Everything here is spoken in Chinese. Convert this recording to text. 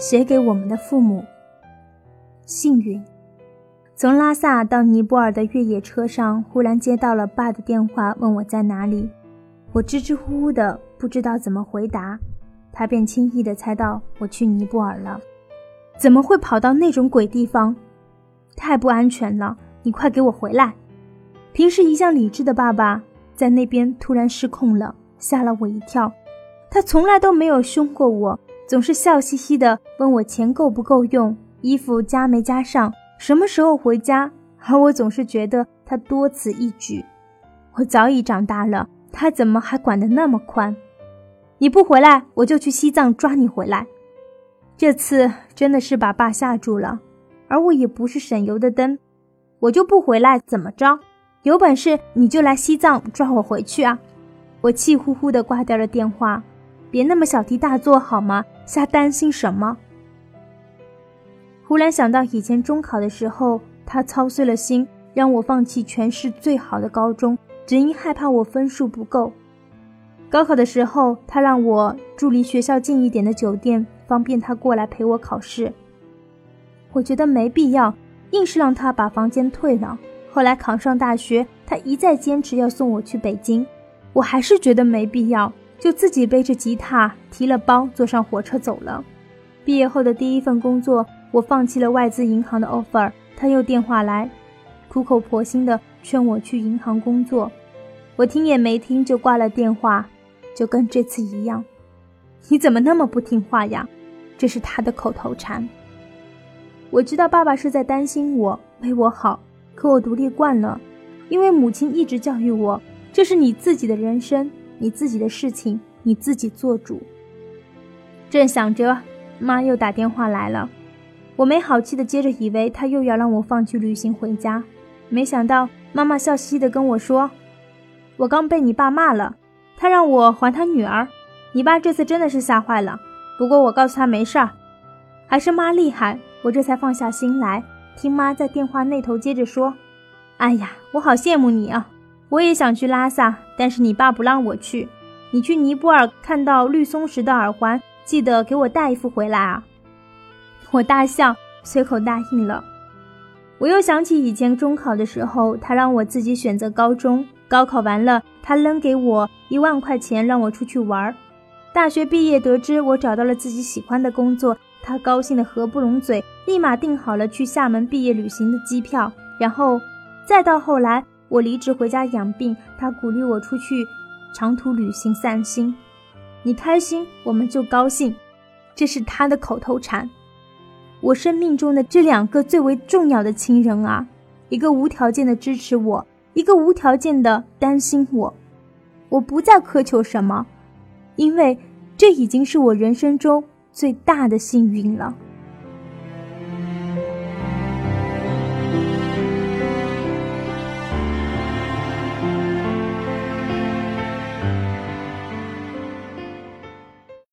写给我们的父母。幸运，从拉萨到尼泊尔的越野车上，忽然接到了爸的电话，问我在哪里。我支支吾吾的，不知道怎么回答，他便轻易的猜到我去尼泊尔了。怎么会跑到那种鬼地方？太不安全了！你快给我回来！平时一向理智的爸爸，在那边突然失控了，吓了我一跳。他从来都没有凶过我，总是笑嘻嘻的问我钱够不够用，衣服加没加上，什么时候回家。而我总是觉得他多此一举。我早已长大了。他怎么还管得那么宽？你不回来，我就去西藏抓你回来。这次真的是把爸吓住了，而我也不是省油的灯，我就不回来，怎么着？有本事你就来西藏抓我回去啊！我气呼呼地挂掉了电话，别那么小题大做好吗？瞎担心什么？忽然想到以前中考的时候，他操碎了心让我放弃全市最好的高中。只因害怕我分数不够，高考的时候，他让我住离学校近一点的酒店，方便他过来陪我考试。我觉得没必要，硬是让他把房间退了。后来考上大学，他一再坚持要送我去北京，我还是觉得没必要，就自己背着吉他，提了包，坐上火车走了。毕业后的第一份工作，我放弃了外资银行的 offer，他又电话来，苦口婆心的劝我去银行工作。我听也没听就挂了电话，就跟这次一样。你怎么那么不听话呀？这是他的口头禅。我知道爸爸是在担心我，为我好，可我独立惯了，因为母亲一直教育我：这是你自己的人生，你自己的事情，你自己做主。正想着，妈又打电话来了。我没好气的接着，以为她又要让我放弃旅行回家，没想到妈妈笑嘻嘻的跟我说。我刚被你爸骂了，他让我还他女儿。你爸这次真的是吓坏了，不过我告诉他没事儿，还是妈厉害，我这才放下心来。听妈在电话那头接着说：“哎呀，我好羡慕你啊！我也想去拉萨，但是你爸不让我去。你去尼泊尔看到绿松石的耳环，记得给我带一副回来啊！”我大笑，随口答应了。我又想起以前中考的时候，他让我自己选择高中。高考完了，他扔给我一万块钱，让我出去玩。大学毕业，得知我找到了自己喜欢的工作，他高兴得合不拢嘴，立马订好了去厦门毕业旅行的机票。然后，再到后来，我离职回家养病，他鼓励我出去长途旅行散心。你开心，我们就高兴，这是他的口头禅。我生命中的这两个最为重要的亲人啊，一个无条件的支持我。一个无条件的担心我，我不再苛求什么，因为这已经是我人生中最大的幸运了。